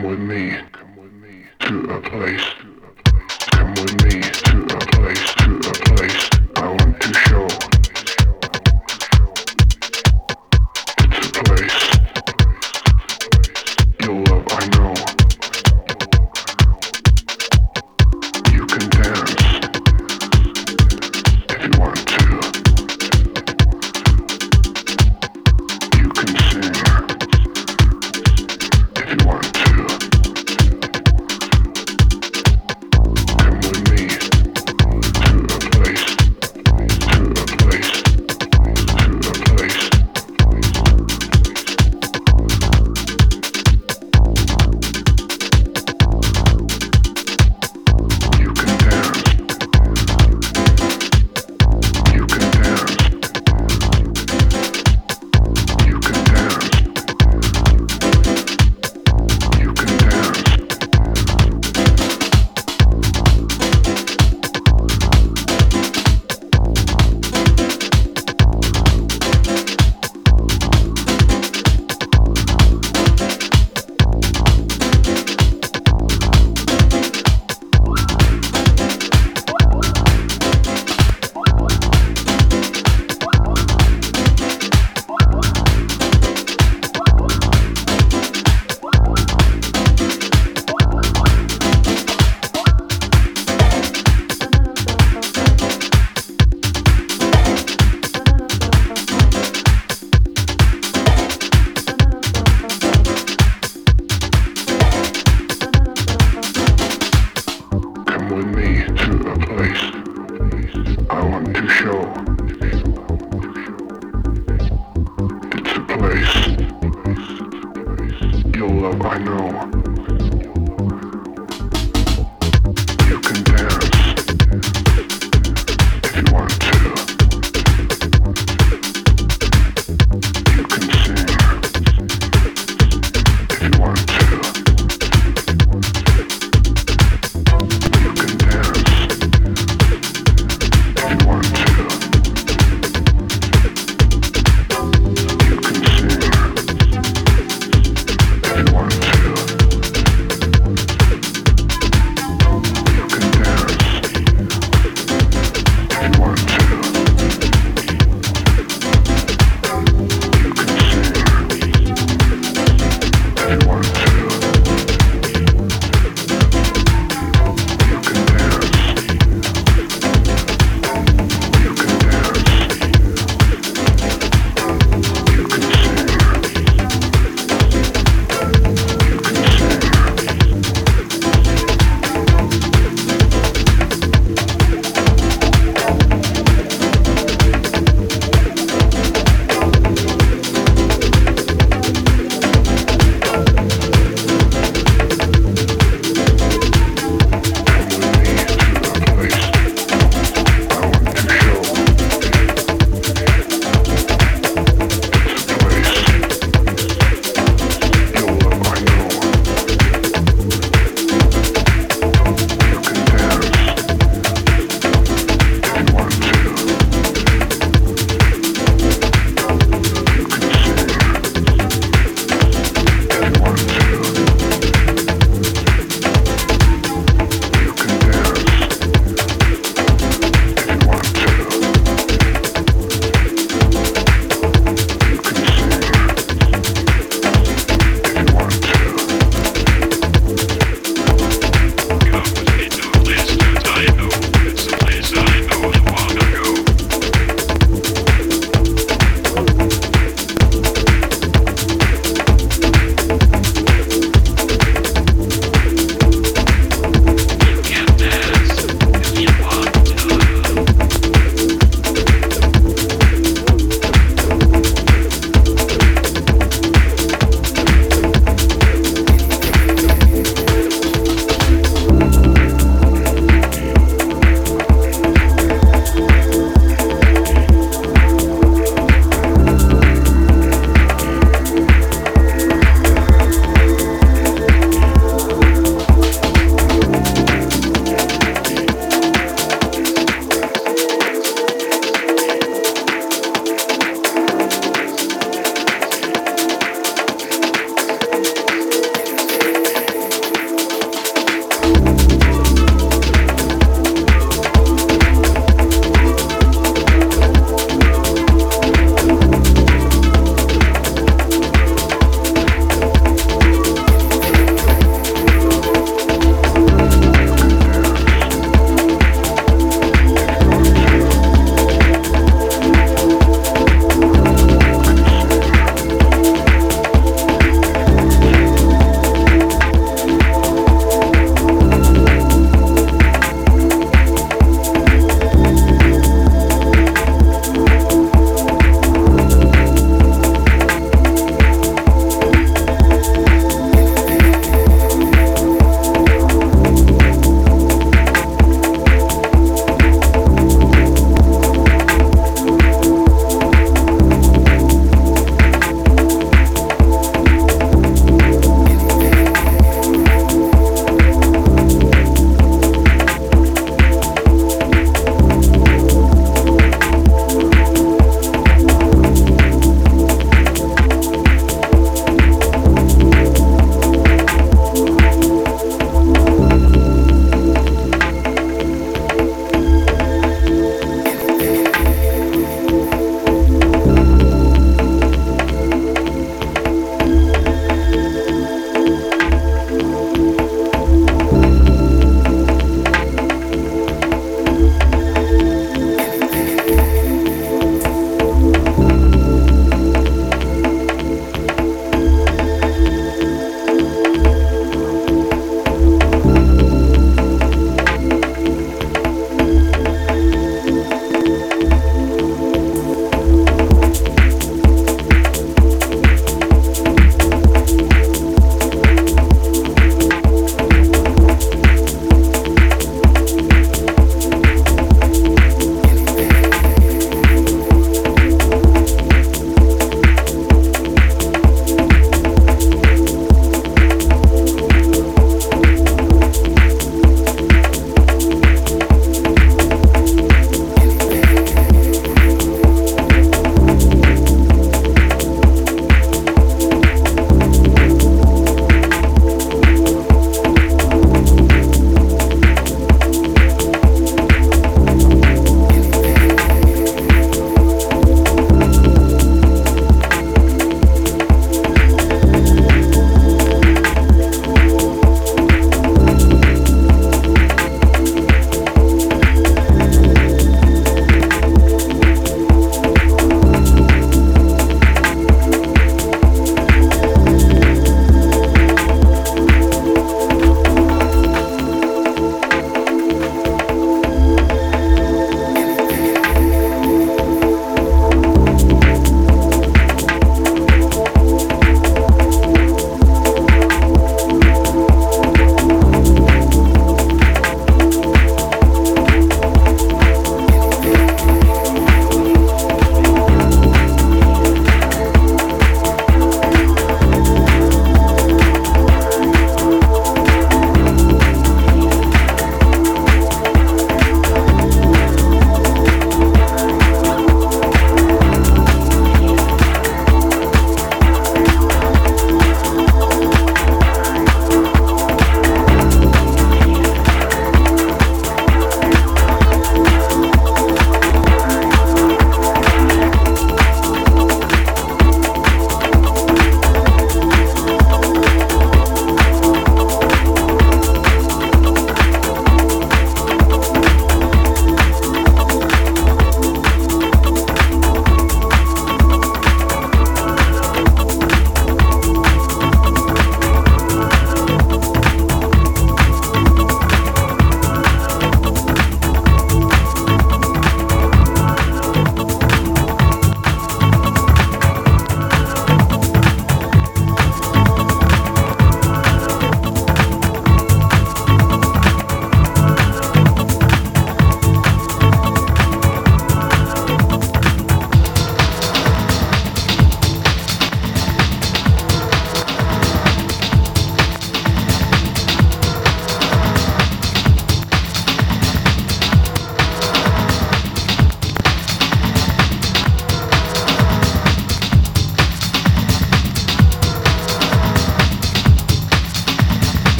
Come with me, come with me to a place, to a place. Come with me to a